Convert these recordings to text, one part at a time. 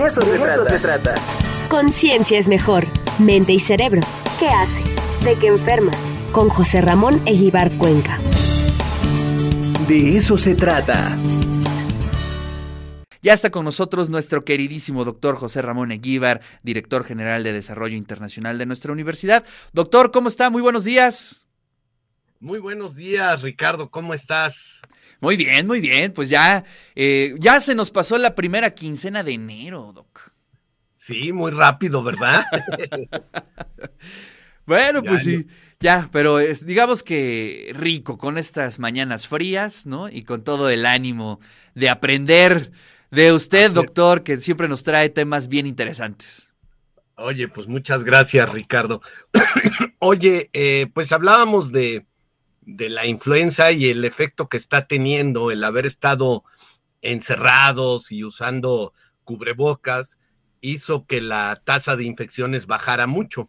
De eso, se, trata. se trata. Conciencia es mejor. Mente y cerebro. ¿Qué hace? ¿De qué enferma? Con José Ramón Eguibar Cuenca. De eso se trata. Ya está con nosotros nuestro queridísimo doctor José Ramón Eguíbar, director general de Desarrollo Internacional de nuestra universidad. Doctor, ¿cómo está? Muy buenos días. Muy buenos días, Ricardo, ¿cómo estás? Muy bien, muy bien. Pues ya, eh, ya se nos pasó la primera quincena de enero, Doc. Sí, muy rápido, ¿verdad? bueno, pues sí, ya, pero digamos que rico con estas mañanas frías, ¿no? Y con todo el ánimo de aprender de usted, doctor, que siempre nos trae temas bien interesantes. Oye, pues muchas gracias, Ricardo. Oye, eh, pues hablábamos de, de la influenza y el efecto que está teniendo el haber estado encerrados y usando cubrebocas hizo que la tasa de infecciones bajara mucho.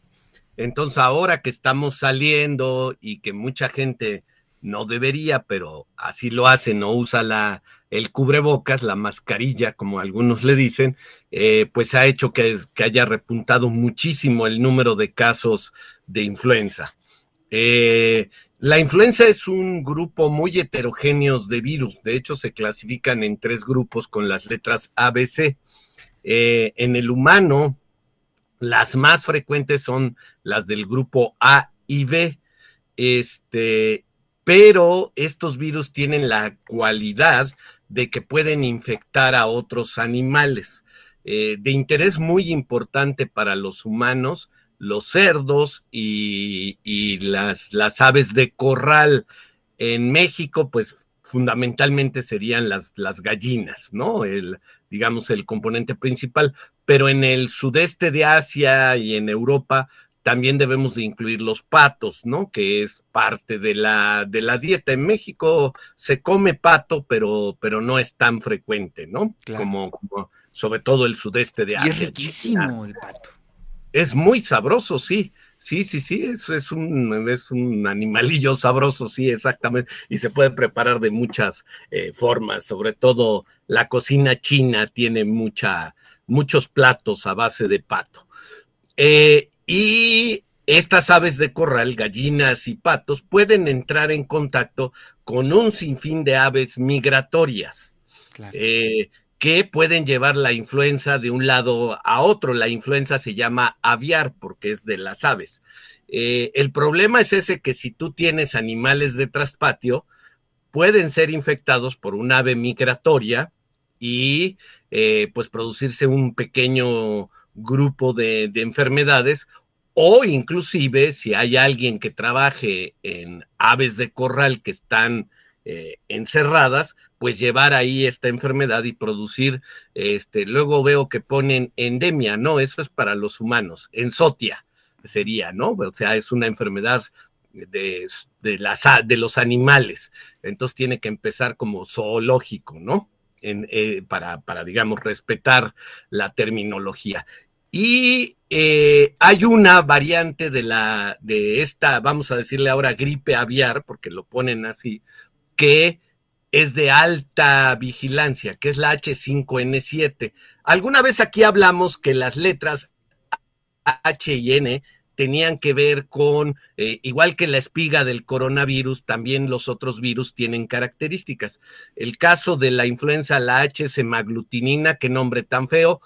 Entonces ahora que estamos saliendo y que mucha gente no debería, pero así lo hace, no usa la, el cubrebocas, la mascarilla, como algunos le dicen, eh, pues ha hecho que, que, haya repuntado muchísimo el número de casos de influenza. Eh, la influenza es un grupo muy heterogéneo de virus. De hecho, se clasifican en tres grupos con las letras ABC. Eh, en el humano, las más frecuentes son las del grupo A y B. Este, pero estos virus tienen la cualidad de que pueden infectar a otros animales. Eh, de interés muy importante para los humanos los cerdos y, las, las, aves de corral. En México, pues fundamentalmente serían las, las gallinas, ¿no? El, digamos, el componente principal. Pero en el sudeste de Asia y en Europa también debemos de incluir los patos, ¿no? Que es parte de la, de la dieta. En México se come pato, pero, pero no es tan frecuente, ¿no? Como, como, sobre todo el sudeste de Asia. Y es riquísimo el pato. Es muy sabroso, sí. Sí, sí, sí, es, es, un, es un animalillo sabroso, sí, exactamente. Y se puede preparar de muchas eh, formas, sobre todo la cocina china tiene mucha, muchos platos a base de pato. Eh, y estas aves de corral, gallinas y patos, pueden entrar en contacto con un sinfín de aves migratorias. Claro. Eh, que pueden llevar la influenza de un lado a otro. La influenza se llama aviar porque es de las aves. Eh, el problema es ese que si tú tienes animales de traspatio, pueden ser infectados por un ave migratoria y eh, pues producirse un pequeño grupo de, de enfermedades o inclusive si hay alguien que trabaje en aves de corral que están eh, encerradas, pues llevar ahí esta enfermedad y producir, este, luego veo que ponen endemia, no, eso es para los humanos, ensotia sería, ¿no? O sea, es una enfermedad de, de, los animales, entonces tiene que empezar como zoológico, ¿no? Eh, para, para, digamos, respetar la terminología. Y eh, hay una variante de la, de esta, vamos a decirle ahora gripe aviar, porque lo ponen así, que es de alta vigilancia, que es la H5N7. Alguna vez aquí hablamos que las letras H y N tenían que ver con, eh, igual que la espiga del coronavirus, también los otros virus tienen características. El caso de la influenza, la H semaglutinina, qué nombre tan feo,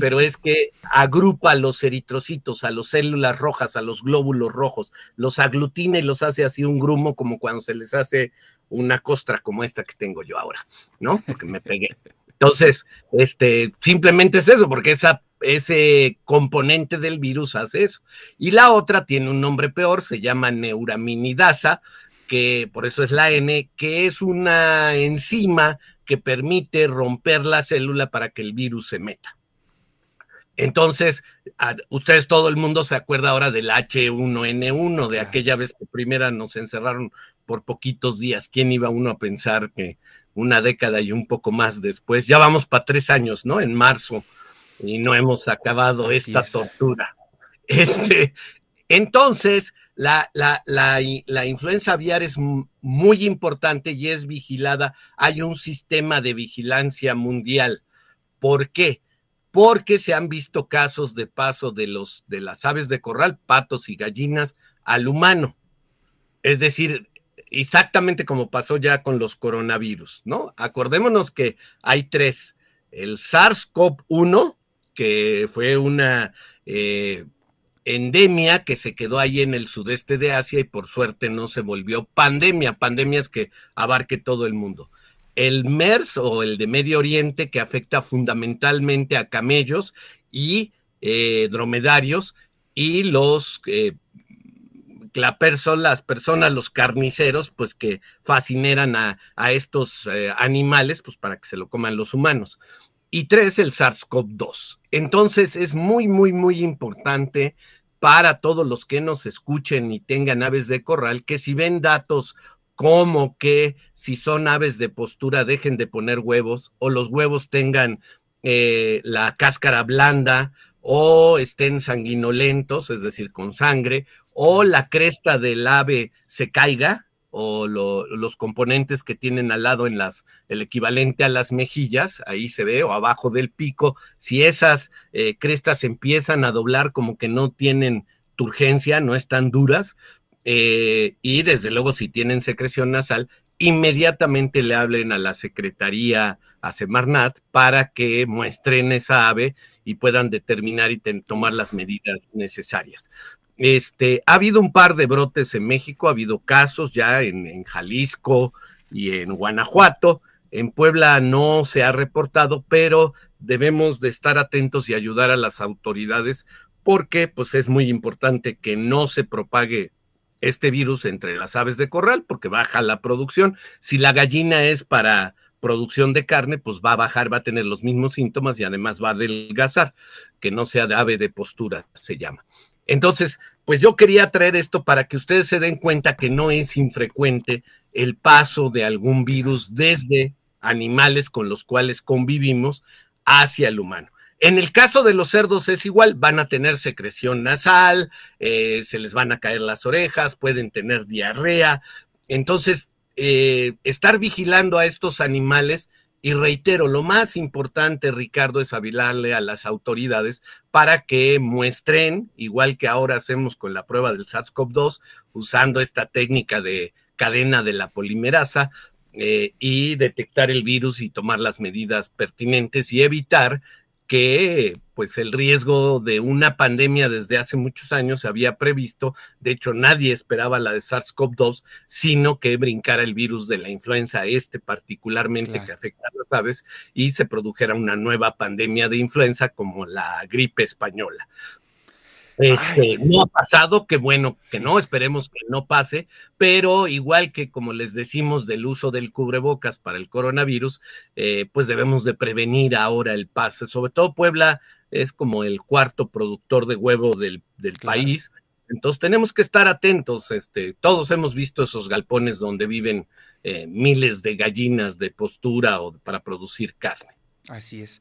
pero es que agrupa a los eritrocitos, a las células rojas, a los glóbulos rojos, los aglutina y los hace así un grumo como cuando se les hace una costra como esta que tengo yo ahora, ¿no? Porque me pegué. Entonces, este, simplemente es eso, porque esa, ese componente del virus hace eso. Y la otra tiene un nombre peor, se llama neuraminidasa, que por eso es la N, que es una enzima que permite romper la célula para que el virus se meta. Entonces, ustedes, todo el mundo se acuerda ahora del H1N1, de aquella vez que primera nos encerraron por poquitos días. ¿Quién iba uno a pensar que una década y un poco más después, ya vamos para tres años, ¿no? En marzo, y no hemos acabado esta tortura. Este, entonces, la, la, la, la, influenza aviar es muy importante y es vigilada. Hay un sistema de vigilancia mundial. ¿Por qué? porque se han visto casos de paso de, los, de las aves de corral, patos y gallinas, al humano. Es decir, exactamente como pasó ya con los coronavirus, ¿no? Acordémonos que hay tres. El SARS-CoV-1, que fue una eh, endemia que se quedó ahí en el sudeste de Asia y por suerte no se volvió pandemia. Pandemia es que abarque todo el mundo. El MERS o el de Medio Oriente que afecta fundamentalmente a camellos y eh, dromedarios y los eh, la las personas, los carniceros, pues que fascineran a, estos eh, animales, pues para que se lo coman los humanos. Y tres, el SARS-CoV-2. Entonces es muy, muy, muy importante para todos los que nos escuchen y tengan aves de corral, que si ven datos como que si son aves de postura dejen de poner huevos o los huevos tengan eh, la cáscara blanda o estén sanguinolentos, es decir, con sangre, o la cresta del ave se caiga, o los componentes que tienen al lado en las, el equivalente a las mejillas, ahí se ve, o abajo del pico, si esas eh, crestas empiezan a doblar como que no tienen turgencia, no están duras, eh, y desde luego si tienen secreción nasal, inmediatamente le hablen a la Secretaría, a Semarnat, para que muestren esa ave y puedan determinar y tomar las medidas necesarias. Este, ha habido un par de brotes en México, ha habido casos ya en, Jalisco y en Guanajuato. En Puebla no se ha reportado, pero debemos de estar atentos y ayudar a las autoridades porque pues es muy importante que no se propague este virus entre las aves de corral porque baja la producción. Si la gallina es para producción de carne, pues va a bajar, va a tener los mismos síntomas y además va a adelgazar, que no sea de ave de postura, se llama. Entonces, pues yo quería traer esto para que ustedes se den cuenta que no es infrecuente el paso de algún virus desde animales con los cuales convivimos hacia el humano. En el caso de los cerdos es igual, van a tener secreción nasal, eh, se les van a caer las orejas, pueden tener diarrea. Entonces, eh, estar vigilando a estos animales y reitero, lo más importante, Ricardo, es avilarle a las autoridades para que muestren, igual que ahora hacemos con la prueba del SARS-CoV-2, usando esta técnica de cadena de la polimerasa, eh, y detectar el virus y tomar las medidas pertinentes y evitar que pues el riesgo de una pandemia desde hace muchos años se había previsto, de hecho nadie esperaba la de SARS-CoV-2, sino que brincara el virus de la influenza este particularmente que afecta a las aves y se produjera una nueva pandemia de influenza como la gripe española. Este, no ha pasado, qué bueno que no, esperemos que no pase, pero igual que como les decimos del uso del cubrebocas para el coronavirus, eh, pues debemos de prevenir ahora el pase. Sobre todo Puebla es como el cuarto productor de huevo del, país, entonces tenemos que estar atentos. Este, todos hemos visto esos galpones donde viven eh, miles de gallinas de postura o para producir carne. Así es.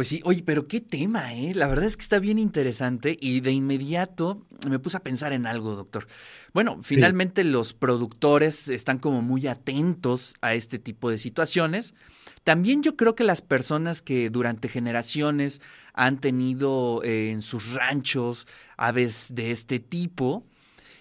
Pues sí, oye, pero qué tema, ¿eh? La verdad es que está bien interesante y de inmediato me puse a pensar en algo, doctor. Bueno, finalmente los productores están como muy atentos a este tipo de situaciones. También yo creo que las personas que durante generaciones han tenido eh, en sus ranchos aves de este tipo,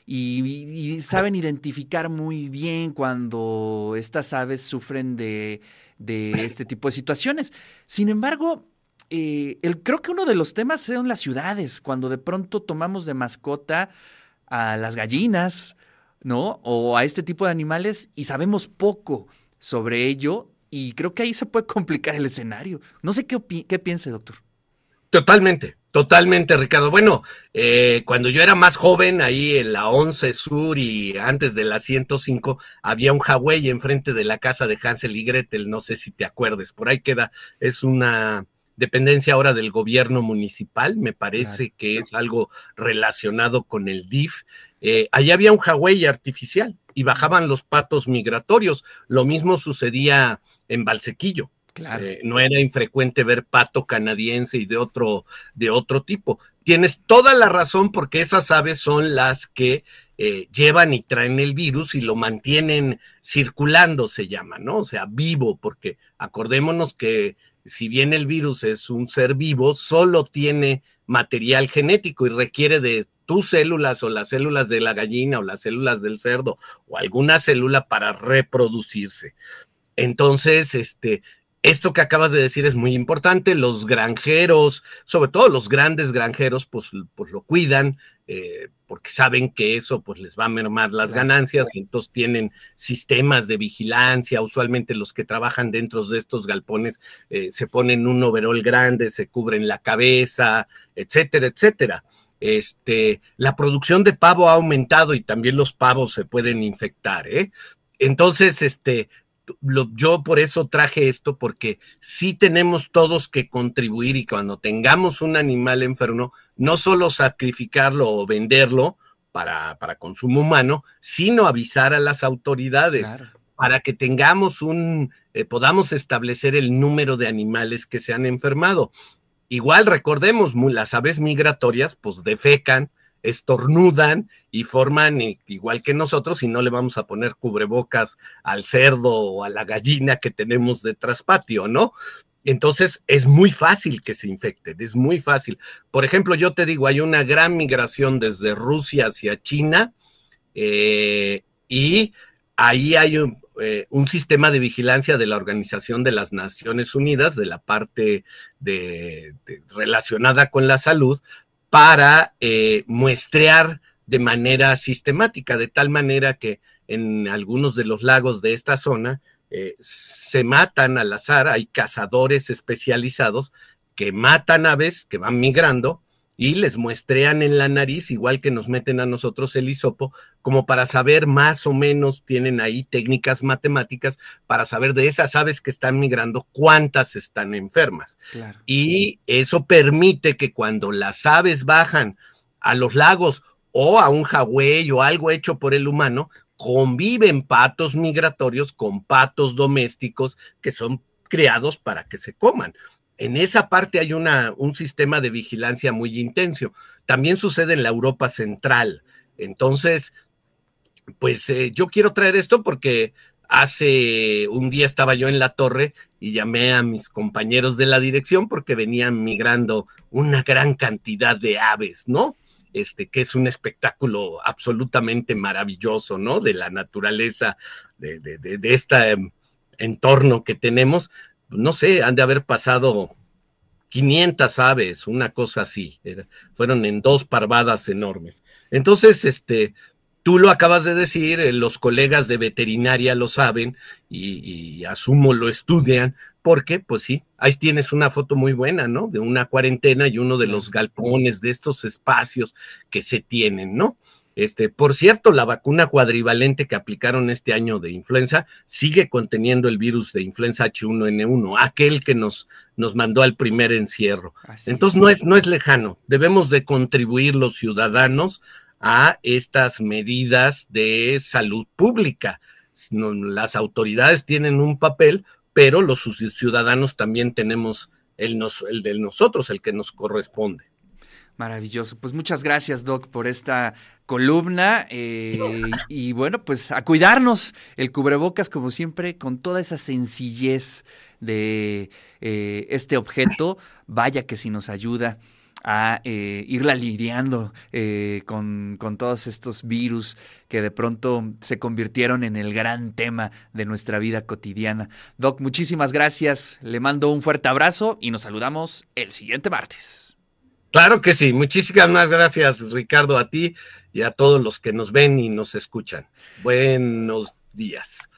y, saben identificar muy bien cuando estas aves sufren de, de, este tipo de situaciones. Sin embargo, eh, el, creo que uno de los temas son las ciudades, cuando de pronto tomamos de mascota a las gallinas, ¿no? O a este tipo de animales y sabemos poco sobre ello y creo que ahí se puede complicar el escenario. No sé qué, qué piense, doctor. Totalmente, totalmente, Ricardo. Bueno, eh, cuando yo era más joven, ahí en la 11 Sur y antes de la 105, había un Huawei enfrente de la casa de Hansel y Gretel, no sé si te acuerdes, por ahí queda, es una dependencia ahora del gobierno municipal, me parece que es algo relacionado con el DIF. Eh, allá había un Huawei artificial y bajaban los patos migratorios. Lo mismo sucedía en Valsequillo. Eh, no era infrecuente ver pato canadiense y de otro, de otro tipo. Tienes toda la razón porque esas aves son las que eh, llevan y traen el virus y lo mantienen circulando, se llama, ¿no? O sea, vivo, porque acordémonos que si bien el virus es un ser vivo, solo tiene material genético y requiere de tus células o las células de la gallina o las células del cerdo o alguna célula para reproducirse. Entonces, este, esto que acabas de decir es muy importante. Los granjeros, sobre todo los grandes granjeros, pues, pues lo cuidan, eh, porque saben que eso pues les va a mermar las ganancias, y entonces tienen sistemas de vigilancia, usualmente los que trabajan dentro de estos galpones eh, se ponen un overol grande, se cubren la cabeza, etcétera, etcétera. Este, la producción de pavo ha aumentado y también los pavos se pueden infectar, ¿eh? Entonces, este, yo por eso traje esto, porque sí tenemos todos que contribuir y cuando tengamos un animal enfermo, no solo sacrificarlo o venderlo para, para consumo humano, sino avisar a las autoridades para que tengamos un, eh, podamos establecer el número de animales que se han enfermado. Igual recordemos, las aves migratorias pues defecan, estornudan y forman igual que nosotros y no le vamos a poner cubrebocas al cerdo o a la gallina que tenemos de traspatio, ¿no? Entonces es muy fácil que se infecten, es muy fácil. Por ejemplo, yo te digo, hay una gran migración desde Rusia hacia China eh, y ahí hay eh, un, sistema de vigilancia de la Organización de las Naciones Unidas, de la parte de, relacionada con la salud, para eh, muestrear de manera sistemática, de tal manera que en algunos de los lagos de esta zona eh, se matan al azar, hay cazadores especializados que matan aves que van migrando y les muestrean en la nariz, igual que nos meten a nosotros el hisopo, como para saber más o menos, tienen ahí técnicas matemáticas para saber de esas aves que están migrando, cuántas están enfermas. Y eso permite que cuando las aves bajan a los lagos o a un jagüey o algo hecho por el humano, conviven patos migratorios con patos domésticos que son creados para que se coman en esa parte hay una, un sistema de vigilancia muy intenso. También sucede en la Europa Central. Entonces, pues eh, yo quiero traer esto porque hace un día estaba yo en la torre y llamé a mis compañeros de la dirección porque venían migrando una gran cantidad de aves, ¿no? Este, que es un espectáculo absolutamente maravilloso, ¿no? De la naturaleza, de, de, de, de este entorno que tenemos, no sé, han de haber pasado 500 aves, una cosa así. fueron en dos parvadas enormes. Entonces, este, tú lo acabas de decir, eh, los colegas de veterinaria lo saben y, asumo lo estudian, porque, pues sí, ahí tienes una foto muy buena, ¿no? De una cuarentena y uno de los galpones de estos espacios que se tienen, ¿no? Este, por cierto, la vacuna cuadrivalente que aplicaron este año de influenza sigue conteniendo el virus de influenza H1N1, aquel que nos, nos mandó al primer encierro. Entonces no es, no es lejano. Debemos de contribuir los ciudadanos a estas medidas de salud pública. Las autoridades tienen un papel, pero los ciudadanos también tenemos el, el de nosotros, el que nos corresponde. Maravilloso. Pues muchas gracias, Doc, por esta columna. Eh, y bueno, pues a cuidarnos. El cubrebocas, como siempre, con toda esa sencillez de eh, este objeto, vaya que si nos ayuda a eh, irla lidiando con, con, todos estos virus que de pronto se convirtieron en el gran tema de nuestra vida cotidiana. Doc, muchísimas gracias. Le mando un fuerte abrazo y nos saludamos el siguiente martes. Claro que sí. Muchísimas gracias, Ricardo, a ti y a todos los que nos ven y nos escuchan. Buenos días.